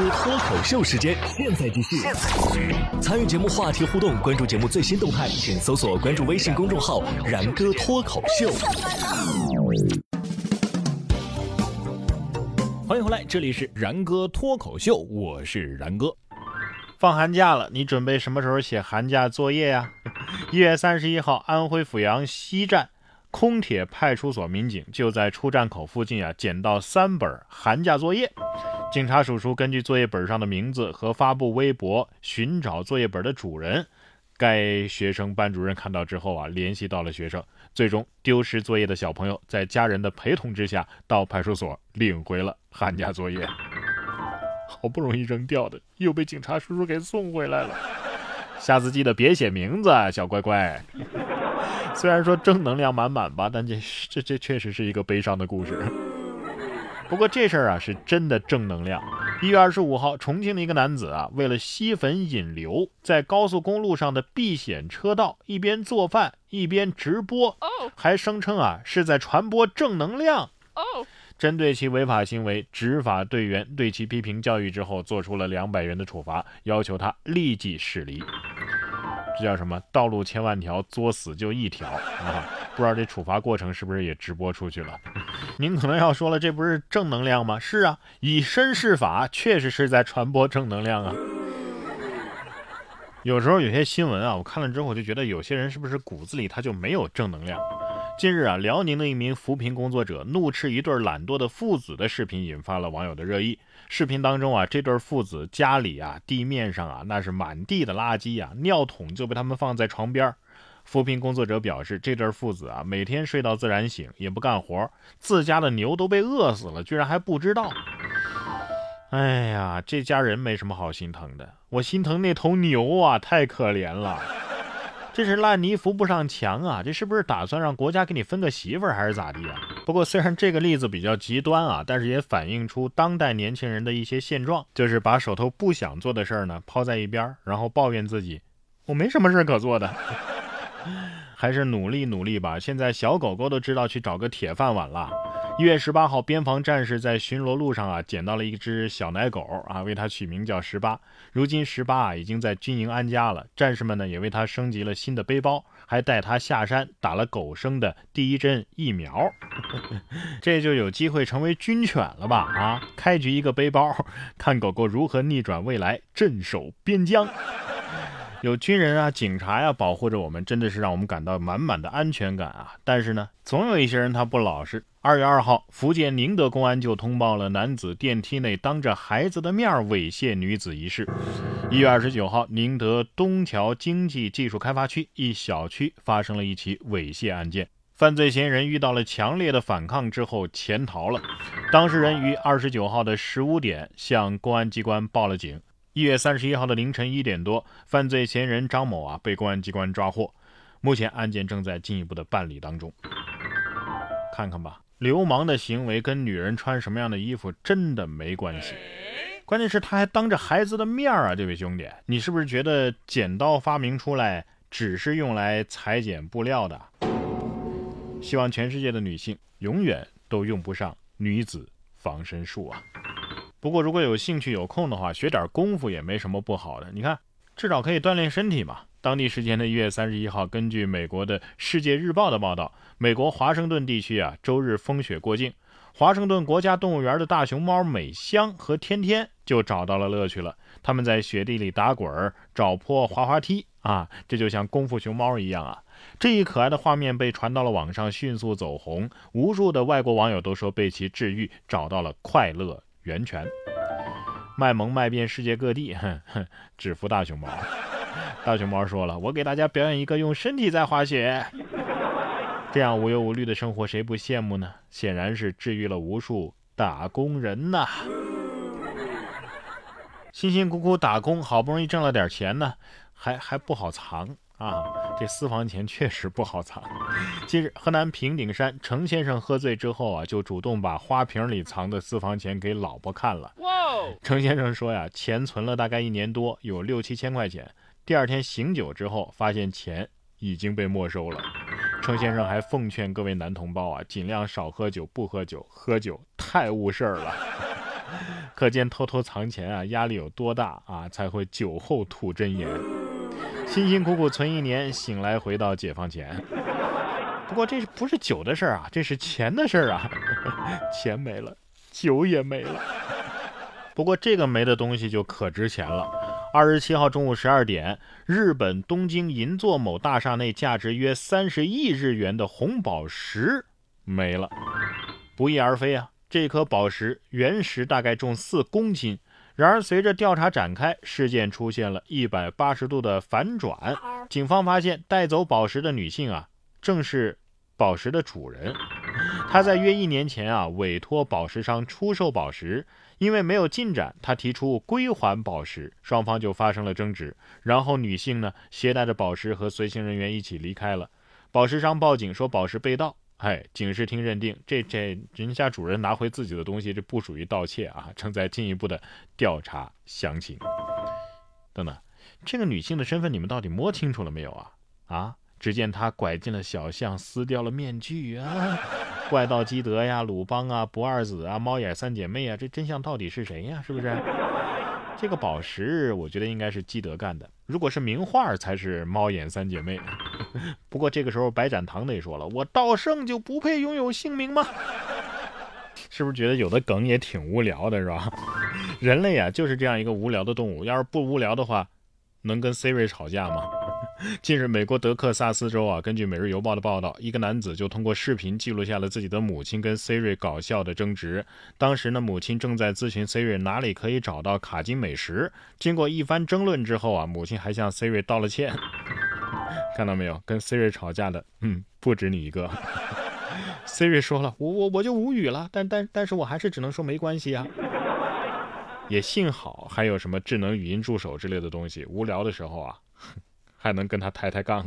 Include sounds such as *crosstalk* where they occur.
哥脱口秀时间，现在继续。参与节目话题互动，关注节目最新动态，请搜索关注微信公众号“然哥脱口秀”。欢迎回来，这里是然哥脱口秀，我是然哥。放寒假了，你准备什么时候写寒假作业呀？一月三十一号，安徽阜阳西站空铁派出所民警就在出站口附近啊捡到三本寒假作业。警察叔叔根据作业本上的名字和发布微博寻找作业本的主人。该学生班主任看到之后啊，联系到了学生，最终丢失作业的小朋友在家人的陪同之下到派出所领回了寒假作业。好不容易扔掉的，又被警察叔叔给送回来了。下次记得别写名字，小乖乖。*laughs* 虽然说正能量满满吧，但这这这确实是一个悲伤的故事。不过这事儿啊是真的正能量。一月二十五号，重庆的一个男子啊，为了吸粉引流，在高速公路上的避险车道一边做饭一边直播，还声称啊是在传播正能量。针对其违法行为，执法队员对其批评教育之后，做出了两百元的处罚，要求他立即驶离。这叫什么？道路千万条，作死就一条啊！不知道这处罚过程是不是也直播出去了？*laughs* 您可能要说了，这不是正能量吗？是啊，以身试法，确实是在传播正能量啊。有时候有些新闻啊，我看了之后，我就觉得有些人是不是骨子里他就没有正能量？近日啊，辽宁的一名扶贫工作者怒斥一对懒惰的父子的视频引发了网友的热议。视频当中啊，这对父子家里啊，地面上啊，那是满地的垃圾啊，尿桶就被他们放在床边。扶贫工作者表示，这对父子啊，每天睡到自然醒，也不干活，自家的牛都被饿死了，居然还不知道。哎呀，这家人没什么好心疼的，我心疼那头牛啊，太可怜了。这是烂泥扶不上墙啊！这是不是打算让国家给你分个媳妇儿，还是咋地啊？不过虽然这个例子比较极端啊，但是也反映出当代年轻人的一些现状，就是把手头不想做的事儿呢抛在一边，然后抱怨自己我没什么事儿可做的，*laughs* 还是努力努力吧。现在小狗狗都知道去找个铁饭碗了。一月十八号，边防战士在巡逻路上啊，捡到了一只小奶狗啊，为它取名叫十八。如今十八啊已经在军营安家了，战士们呢也为它升级了新的背包，还带它下山打了狗生的第一针疫苗，*laughs* 这就有机会成为军犬了吧？啊，开局一个背包，看狗狗如何逆转未来，镇守边疆。有军人啊、警察呀保护着我们，真的是让我们感到满满的安全感啊！但是呢，总有一些人他不老实。二月二号，福建宁德公安就通报了男子电梯内当着孩子的面猥亵女子一事。一月二十九号，宁德东桥经济技术开发区一小区发生了一起猥亵案件，犯罪嫌疑人遇到了强烈的反抗之后潜逃了。当事人于二十九号的十五点向公安机关报了警。一月三十一号的凌晨一点多，犯罪嫌疑人张某啊被公安机关抓获，目前案件正在进一步的办理当中。看看吧，流氓的行为跟女人穿什么样的衣服真的没关系，关键是他还当着孩子的面啊，这位兄弟，你是不是觉得剪刀发明出来只是用来裁剪布料的？希望全世界的女性永远都用不上女子防身术啊！不过，如果有兴趣、有空的话，学点功夫也没什么不好的。你看，至少可以锻炼身体嘛。当地时间的一月三十一号，根据美国的《世界日报》的报道，美国华盛顿地区啊，周日风雪过境，华盛顿国家动物园的大熊猫美香和天天就找到了乐趣了。他们在雪地里打滚、找坡、滑滑梯啊，这就像功夫熊猫一样啊。这一可爱的画面被传到了网上，迅速走红，无数的外国网友都说被其治愈，找到了快乐。源泉卖萌卖遍世界各地，哼哼，只服大熊猫。大熊猫说了：“我给大家表演一个用身体在滑雪，这样无忧无虑的生活，谁不羡慕呢？”显然是治愈了无数打工人呐。辛辛苦苦打工，好不容易挣了点钱呢，还还不好藏。啊，这私房钱确实不好藏。近日，河南平顶山程先生喝醉之后啊，就主动把花瓶里藏的私房钱给老婆看了。程先生说呀，钱存了大概一年多，有六七千块钱。第二天醒酒之后，发现钱已经被没收了。程先生还奉劝各位男同胞啊，尽量少喝酒，不喝酒，喝酒太误事儿了。*laughs* 可见偷偷藏钱啊，压力有多大啊，才会酒后吐真言。辛辛苦苦存一年，醒来回到解放前。不过这是不是酒的事儿啊，这是钱的事儿啊。*laughs* 钱没了，酒也没了。不过这个没的东西就可值钱了。二十七号中午十二点，日本东京银座某大厦内价值约三十亿日元的红宝石没了，不翼而飞啊！这颗宝石原石大概重四公斤。然而，随着调查展开，事件出现了一百八十度的反转。警方发现，带走宝石的女性啊，正是宝石的主人。她在约一年前啊，委托宝石商出售宝石，因为没有进展，她提出归还宝石，双方就发生了争执。然后，女性呢，携带着宝石和随行人员一起离开了。宝石商报警说宝石被盗。哎，警视厅认定这这人家主人拿回自己的东西，这不属于盗窃啊，正在进一步的调查详情。等等，这个女性的身份你们到底摸清楚了没有啊？啊，只见她拐进了小巷，撕掉了面具啊，怪盗基德呀，鲁邦啊，不二子啊，猫眼三姐妹啊，这真相到底是谁呀？是不是？这个宝石，我觉得应该是基德干的。如果是名画，才是猫眼三姐妹。*laughs* 不过这个时候，白展堂得说了：“我道圣就不配拥有姓名吗？” *laughs* 是不是觉得有的梗也挺无聊的，是吧？*laughs* 人类啊，就是这样一个无聊的动物。要是不无聊的话，能跟 Siri 吵架吗？近日，美国德克萨斯州啊，根据《每日邮报》的报道，一个男子就通过视频记录下了自己的母亲跟 Siri 搞笑的争执。当时呢，母亲正在咨询 Siri 哪里可以找到卡金美食。经过一番争论之后啊，母亲还向 Siri 道了歉。*laughs* 看到没有，跟 Siri 吵架的，嗯，不止你一个。*laughs* Siri 说了，我我我就无语了，但但但是我还是只能说没关系啊。也幸好还有什么智能语音助手之类的东西，无聊的时候啊。*laughs* 还能跟他抬抬杠。